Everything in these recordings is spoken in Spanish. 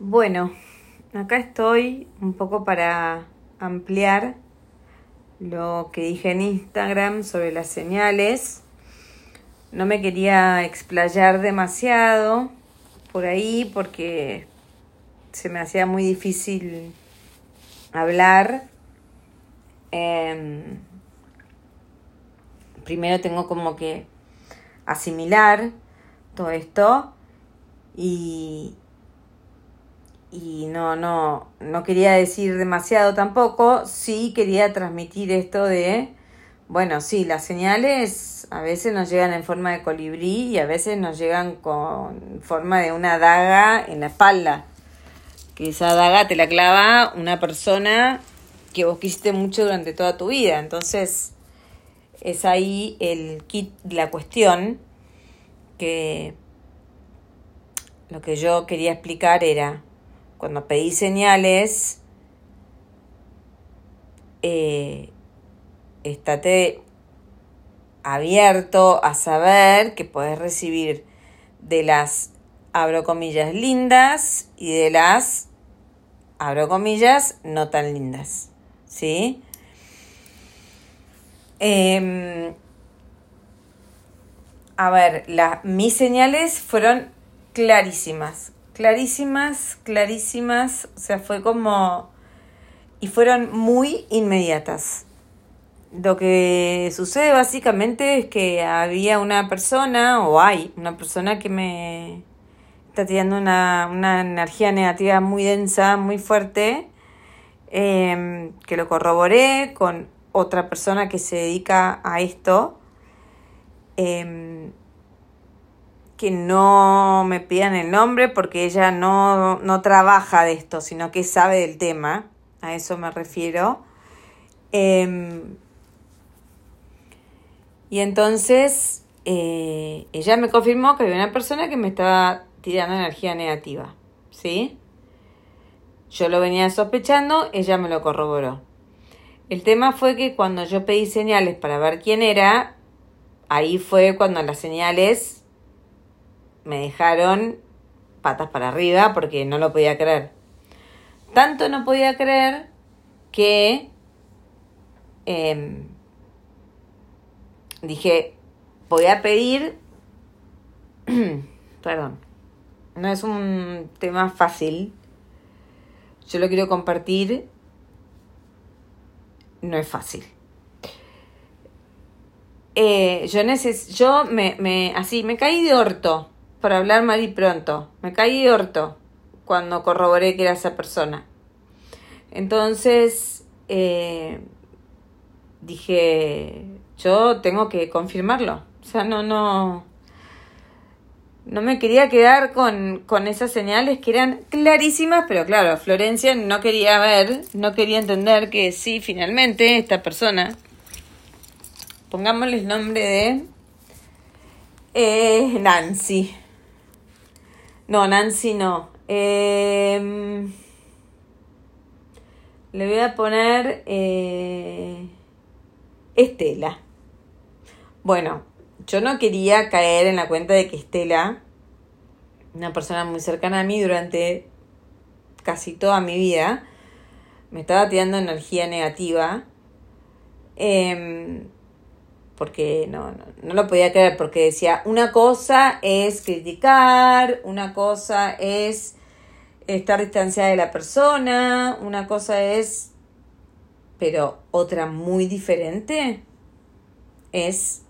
Bueno, acá estoy un poco para ampliar lo que dije en Instagram sobre las señales. No me quería explayar demasiado por ahí porque se me hacía muy difícil hablar. Em, primero tengo como que asimilar todo esto y, y no, no, no quería decir demasiado tampoco, sí quería transmitir esto de, bueno, sí, las señales a veces nos llegan en forma de colibrí y a veces nos llegan con forma de una daga en la espalda, que esa daga te la clava una persona que vos quisiste mucho durante toda tu vida, entonces es ahí el kit, la cuestión que lo que yo quería explicar era cuando pedí señales, eh, estate abierto a saber que puedes recibir de las, abro comillas, lindas y de las, abro comillas, no tan lindas. ¿Sí? Em, a ver, la, mis señales fueron clarísimas, clarísimas, clarísimas, o sea, fue como... y fueron muy inmediatas. Lo que sucede básicamente es que había una persona, o hay una persona que me está tirando una, una energía negativa muy densa, muy fuerte, em, que lo corroboré con otra persona que se dedica a esto. Eh, que no me pidan el nombre porque ella no, no trabaja de esto, sino que sabe del tema, a eso me refiero. Em, y entonces eh, ella me confirmó que había una persona que me estaba tirando energía negativa, ¿sí? Yo lo venía sospechando, ella me lo corroboró. El tema fue que cuando yo pedí señales para ver quién era, ahí fue cuando las señales me dejaron patas para arriba porque no lo podía creer. Tanto no podía creer que em, dije, voy a pedir, perdón, no es un tema fácil, yo lo quiero compartir, no es fácil. Eh, yo neces yo me, me, así, me caí de orto para hablar mal y pronto. Me caí orto cuando corroboré que era esa persona. Entonces eh, dije, yo tengo que confirmarlo. O sea, no, no, no me quería quedar con, con esas señales que eran clarísimas, pero claro, Florencia no quería ver, no quería entender que sí, finalmente esta persona, pongámosle el nombre de eh, Nancy. No, Nancy no. Em, le voy a poner eh, Estela. Bueno, yo no quería caer en la cuenta de que Estela, una persona muy cercana a mí durante casi toda mi vida, me estaba tirando energía negativa. Eh, porque no, no, no, lo podía creer, porque decía, una cosa es criticar, una cosa es estar distanciada de la persona, una cosa es, pero otra muy diferente es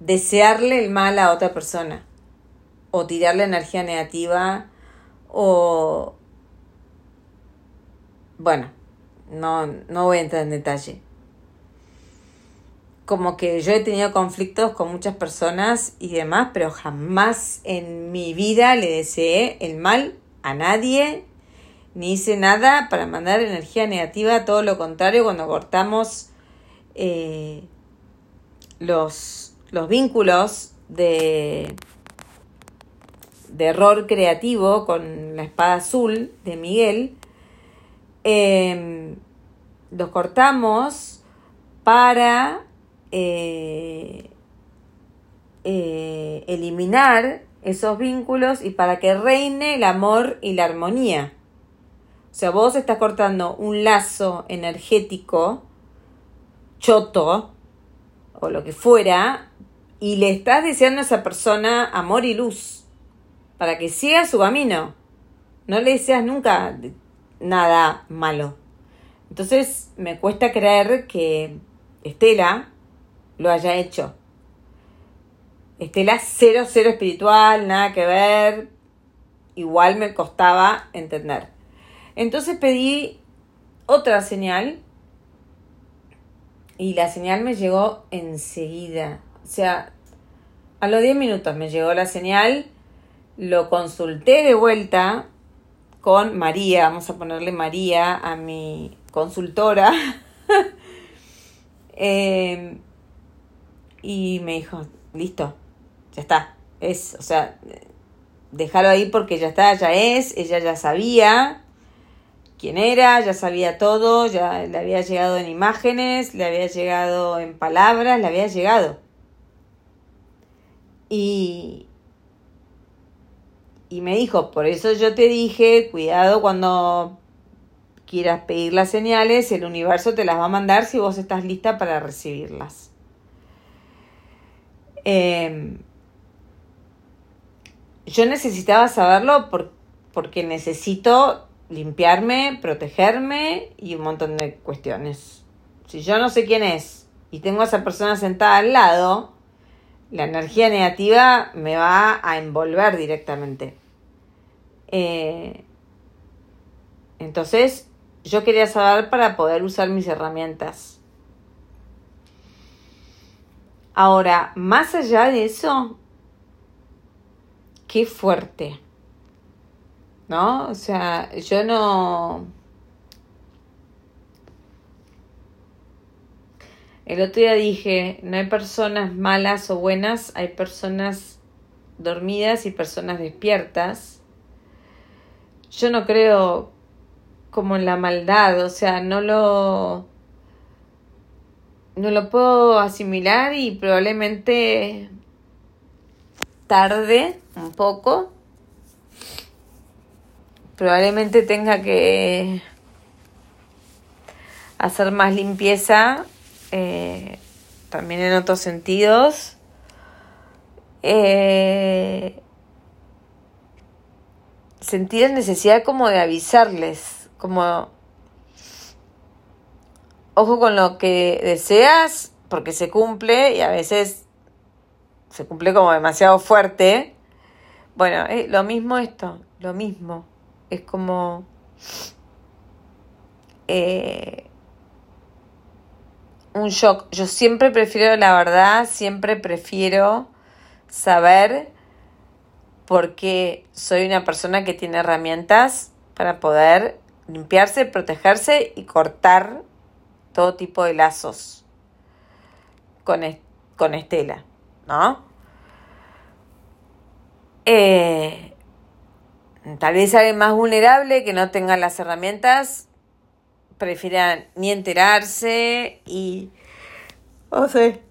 desearle el mal a otra persona, o tirarle energía negativa, o... Bueno, no, no voy a entrar en detalle como que yo he tenido conflictos con muchas personas y demás, pero jamás en mi vida le deseé el mal a nadie, ni hice nada para mandar energía negativa, todo lo contrario, cuando cortamos eh, los, los vínculos de, de error creativo con la espada azul de Miguel, eh, los cortamos para eh, eh, eliminar esos vínculos y para que reine el amor y la armonía. O sea, vos estás cortando un lazo energético, choto, o lo que fuera, y le estás deseando a esa persona amor y luz, para que siga su camino. No le deseas nunca nada malo. Entonces me cuesta creer que Estela lo haya hecho. Estela cero, cero espiritual, nada que ver. Igual me costaba entender. Entonces pedí otra señal y la señal me llegó enseguida. O sea, a los 10 minutos me llegó la señal, lo consulté de vuelta con María, vamos a ponerle María a mi consultora. Em, y me dijo, listo, ya está. Es, o sea, déjalo ahí porque ya está, ya es, ella ya sabía quién era, ya sabía todo, ya le había llegado en imágenes, le había llegado en palabras, le había llegado. Y, y me dijo, por eso yo te dije, cuidado cuando quieras pedir las señales, el universo te las va a mandar si vos estás lista para recibirlas. Em, yo necesitaba saberlo porque necesito limpiarme, protegerme y un montón de cuestiones. Si yo no sé quién es y tengo a esa persona sentada al lado, la energía negativa me va a envolver directamente. Eh, entonces, yo quería saber para poder usar mis herramientas. Ahora, más allá de eso, qué fuerte. ¿No? O sea, yo no... El otro día dije, no hay personas malas o buenas, hay personas dormidas y personas despiertas. Yo no creo como en la maldad, o sea, no lo no lo puedo asimilar y probablemente tarde un poco. Probablemente tenga que hacer más limpieza eh, también en otros sentidos. Eh, sentir necesidad como de avisarles como ojo con lo que deseas porque se cumple y a veces se cumple como demasiado fuerte. Bueno, lo mismo esto, lo mismo. Es como... Eh, un shock. Yo siempre prefiero la verdad, siempre prefiero saber porque soy una persona que tiene herramientas para poder limpiarse, protegerse y cortar todo tipo de lazos con, con Estela, ¿no? Eh, tal vez alguien más vulnerable que no tenga las herramientas prefieran ni enterarse y no sé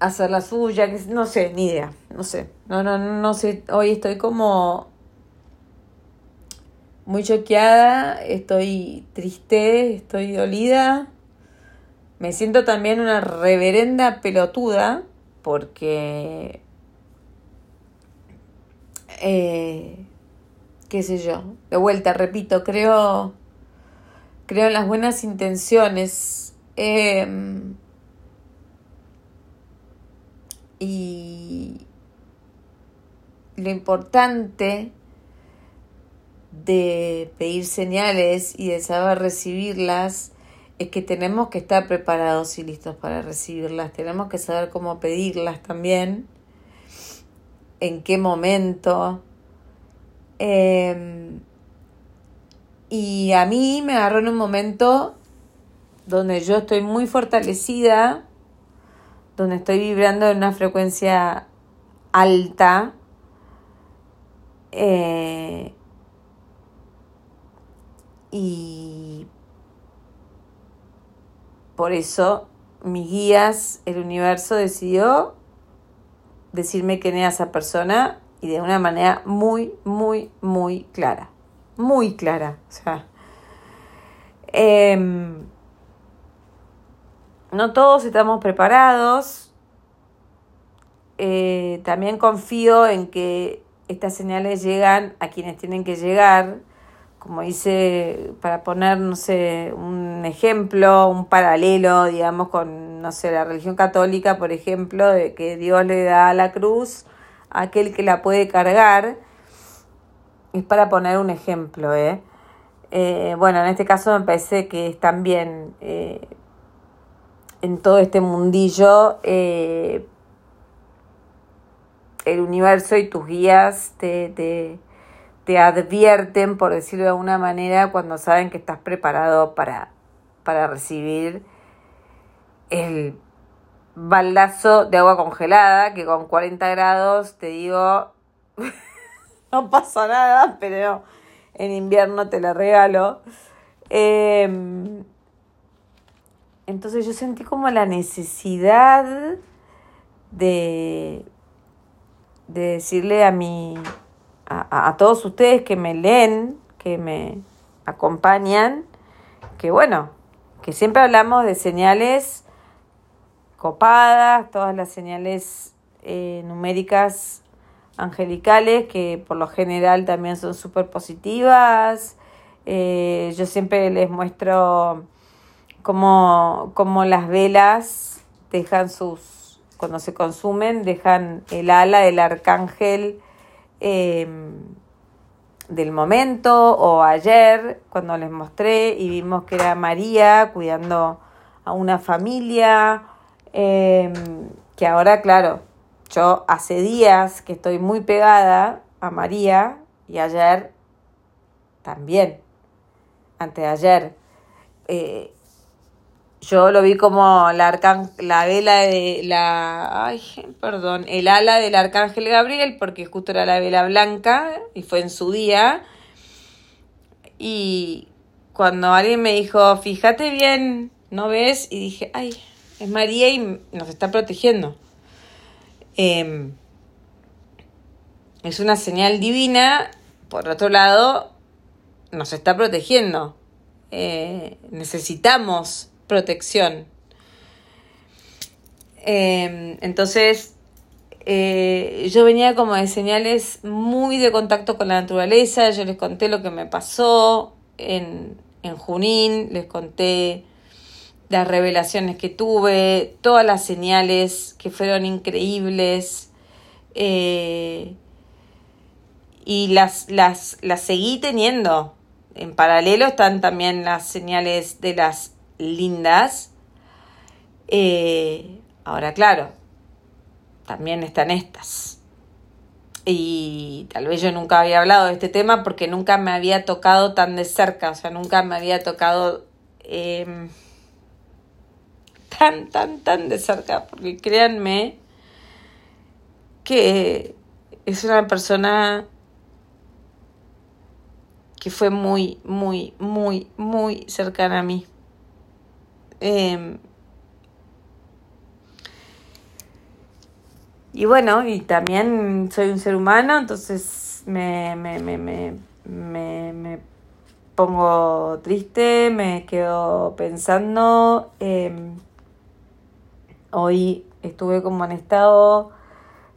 hacer la suya, no sé, ni idea, no sé, no, no, no sé, hoy estoy como muy choqueada, estoy triste, estoy dolida. Me siento también una reverenda pelotuda porque, eh, qué sé yo, de vuelta, repito, creo, creo en las buenas intenciones. Em, y lo importante de pedir señales y de saber recibirlas es que tenemos que estar preparados y listos para recibirlas. Tenemos que saber cómo pedirlas también, en qué momento. Em, y a mí me agarró en un momento donde yo estoy muy fortalecida, donde estoy vibrando en una frecuencia alta. Eh, y por eso mis guías, el universo decidió decirme quién era esa persona y de una manera muy, muy, muy clara. Muy clara. O sea. Em, no todos estamos preparados. Eh, también confío en que estas señales llegan a quienes tienen que llegar como dice, para poner, no sé, un ejemplo, un paralelo, digamos, con, no sé, la religión católica, por ejemplo, de que Dios le da la cruz a aquel que la puede cargar, es para poner un ejemplo, ¿eh? eh bueno, en este caso me parece que es también eh, en todo este mundillo eh, el universo y tus guías te te advierten, por decirlo de alguna manera, cuando saben que estás preparado para, para recibir el baldazo de agua congelada, que con 40 grados te digo, no pasa nada, pero en invierno te la regalo. Em, entonces yo sentí como la necesidad de, de decirle a mi, a, todos ustedes que me leen, que me acompañan, que bueno, que siempre hablamos de señales copadas, todas las señales eh, numéricas angelicales, que por lo general también son súper positivas. Eh, yo siempre les muestro cómo, cómo las velas dejan sus, cuando se consumen, dejan el ala del arcángel Em, del momento o ayer cuando les mostré y vimos que era María cuidando a una familia, em, que ahora, claro, yo hace días que estoy muy pegada a María y ayer también, antes de ayer. Eh, yo lo vi como la, la vela de la... Ay, perdón, el ala del arcángel Gabriel, porque justo era la vela blanca y fue en su día. Y cuando alguien me dijo, fíjate bien, ¿no ves? Y dije, ay, es María y nos está protegiendo. Em, es una señal divina, por otro lado, nos está protegiendo. Eh, necesitamos protección. Em, entonces, eh, yo venía como de señales muy de contacto con la naturaleza, yo les conté lo que me pasó en, en Junín, les conté las revelaciones que tuve, todas las señales que fueron increíbles. Eh, y las, las, las seguí teniendo. En paralelo están también las señales de las lindas. Eh, ahora, claro, también están estas. Y tal vez yo nunca había hablado de este tema porque nunca me había tocado tan de cerca, o sea, nunca me había tocado em, tan, tan, tan de cerca, porque créanme que es una persona que fue muy, muy, muy, muy cercana a mí. Em, y bueno, y también soy un ser humano, entonces me, me, me, me, me, pongo triste, me quedo pensando. Em, hoy estuve como en estado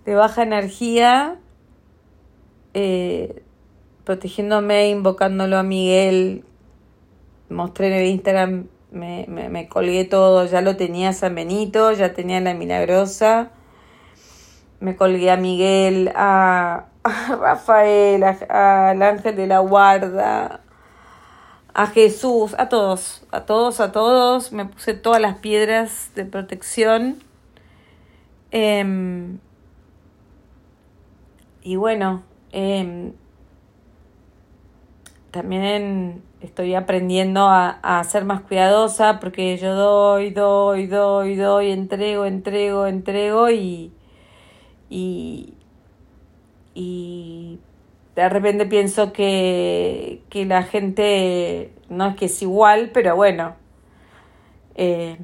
de baja energía, eh, protegiéndome, invocándolo a Miguel. Mostré en Instagram me, me, me, colgué todo, ya lo tenía San Benito, ya tenía la Milagrosa, me colgué a Miguel, a, Rafael, al Ángel de la Guarda, a Jesús, a todos, a todos, a todos, me puse todas las piedras de protección. Em, y bueno, eh, también estoy aprendiendo a, ser más cuidadosa porque yo doy, doy, doy, doy, entrego, entrego, entrego y, y, y de repente pienso que, que la gente no es que es igual, pero bueno, eh,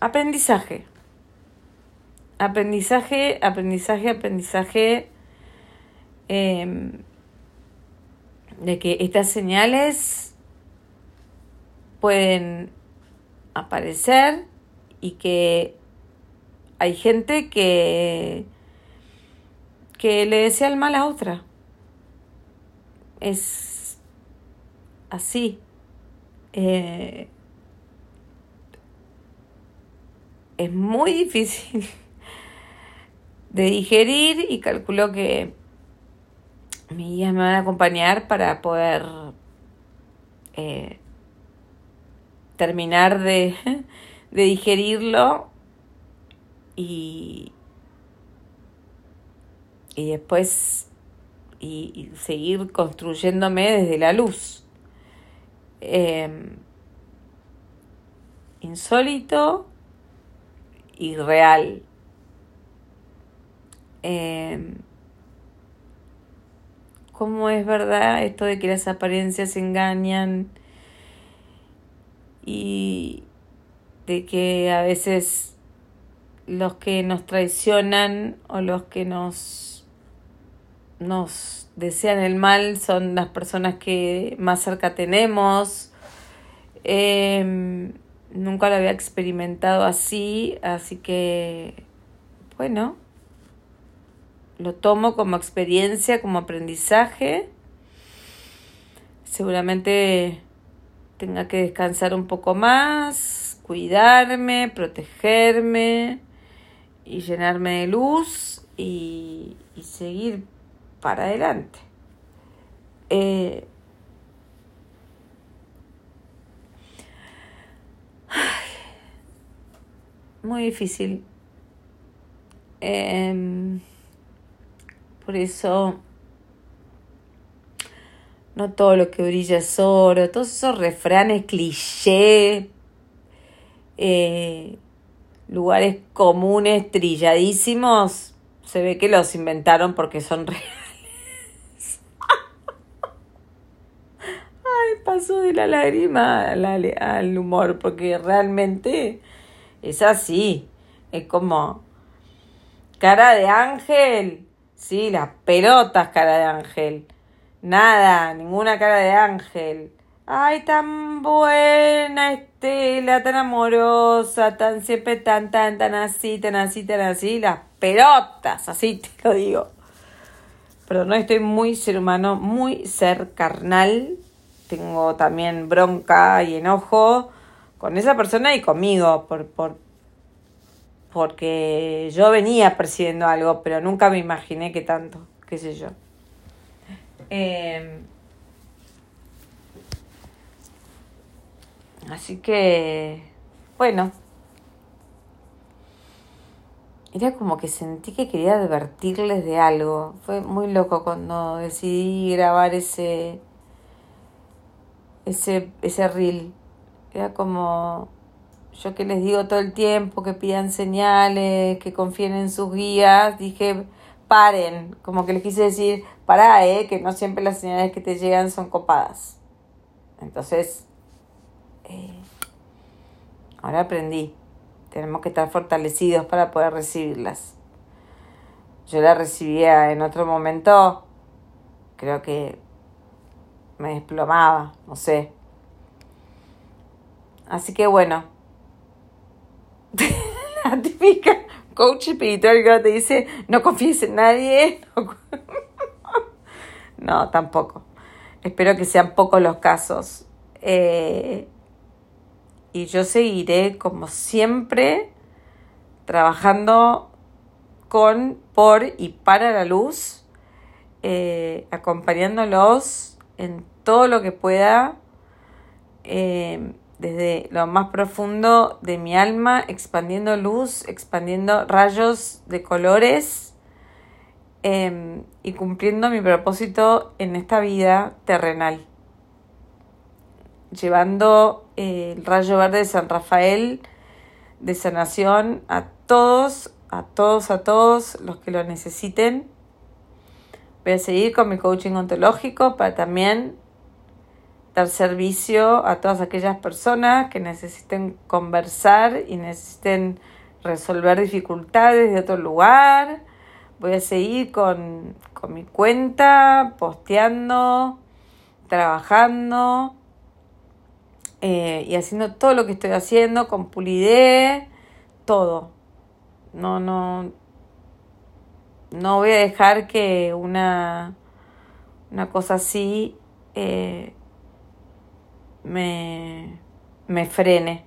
aprendizaje, aprendizaje, aprendizaje, aprendizaje em, de que estas señales pueden aparecer y que hay gente que que le desea el mal a otra. Es así. Eh, es muy difícil de digerir y calculo que mis guías me van a acompañar para poder eh, terminar de, de digerirlo y, y después y, seguir construyéndome desde la luz. Em, insólito y real. Em, ¿Cómo es verdad esto de que las apariencias engañan y de que a veces los que nos traicionan o los que nos nos desean el mal son las personas que más cerca tenemos. Em, nunca lo había experimentado así, así que, bueno, lo tomo como experiencia, como aprendizaje. Seguramente tenga que descansar un poco más, cuidarme, protegerme y llenarme de luz y, y seguir para adelante. Eh, muy difícil. Em, por eso no todo lo que brilla es oro, todos esos refranes cliché, eh, lugares comunes trilladísimos, se ve que los inventaron porque son reales. pasó de la lágrima al, humor, porque realmente es así. Es como cara de ángel. Sí, las pelotas cara de ángel. Nada, ninguna cara de ángel. Ay, tan buena Estela, tan amorosa, tan siempre tan, tan, tan así, tan así, tan así. Las pelotas, así te lo digo. Pero no estoy muy ser humano, muy ser carnal tengo también bronca y enojo con esa persona y conmigo, por, por, porque yo venía percibiendo algo, pero nunca me imaginé que tanto, qué sé yo. Em, así que, bueno, era como que sentí que quería advertirles de algo. Fue muy loco cuando decidí grabar ese ese, ese reel. Era como yo que les digo todo el tiempo, que pidan señales, que confíen en sus guías, dije, paren, como que les quise decir, pará, eh, que no siempre las señales que te llegan son copadas. Entonces, eh, ahora aprendí, tenemos que estar fortalecidos para poder recibirlas. Yo la recibía en otro momento, creo que me desplomaba, no sé. Así que bueno. Coach espiritual que te dice, no confíes en nadie. no, tampoco. Espero que sean pocos los casos. Eh, y yo seguiré, como siempre, trabajando con, por y para la luz, eh, acompañándolos en todo lo que pueda eh, desde lo más profundo de mi alma, expandiendo luz, expandiendo rayos de colores em, y cumpliendo mi propósito en esta vida terrenal. Llevando eh, el rayo verde de San Rafael de sanación a todos, a todos, a todos los que lo necesiten. Voy a seguir con mi coaching ontológico para también dar servicio a todas aquellas personas que necesiten conversar y necesiten resolver dificultades de otro lugar. Voy a seguir con, con mi cuenta, posteando, trabajando eh, y haciendo todo lo que estoy haciendo con Pulidé, todo. No, no, no voy a dejar que una, una cosa así eh, me, me frene.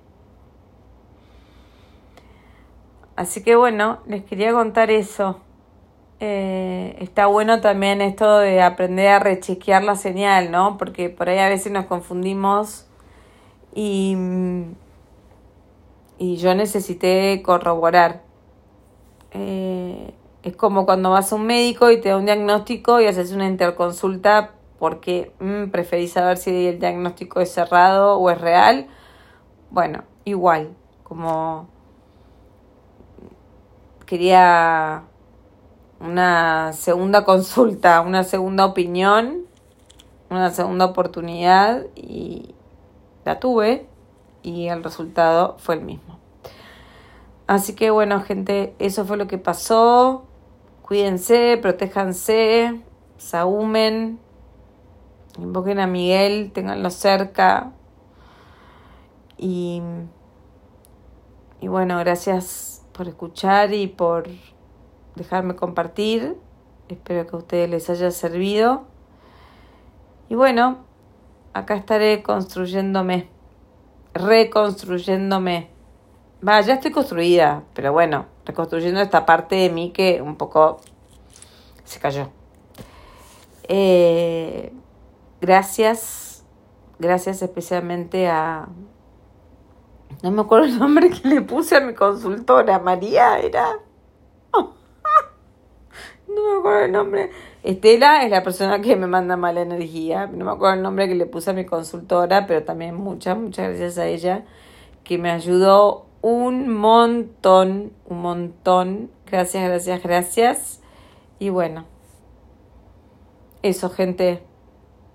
Así que bueno, les quería contar eso. Eh, está bueno también esto de aprender a rechequear la señal, ¿no? Porque por ahí a veces nos confundimos y, y yo necesité corroborar. Eh, es como cuando vas a un médico y te da un diagnóstico y haces una interconsulta porque mm, preferís saber si el diagnóstico es cerrado o es real. Bueno, igual, como quería una segunda consulta, una segunda opinión, una segunda oportunidad y la tuve y el resultado fue el mismo. Así que bueno, gente, eso fue lo que pasó. Cuídense, protéjanse, saúmen, invoquen a Miguel, tenganlo cerca. Y, y bueno, gracias por escuchar y por dejarme compartir. Espero que a ustedes les haya servido. Y bueno, acá estaré construyéndome, reconstruyéndome. Va, ya estoy construida, pero bueno, reconstruyendo esta parte de mí que un poco se cayó. Eh, gracias, gracias especialmente a... No me acuerdo el nombre que le puse a mi consultora, María era no me acuerdo el nombre. Estela es la persona que me manda mala energía. No me acuerdo el nombre que le puse a mi consultora, pero también muchas, muchas gracias a ella, que me ayudó un montón, un montón. Gracias, gracias, gracias. Y bueno, eso, gente.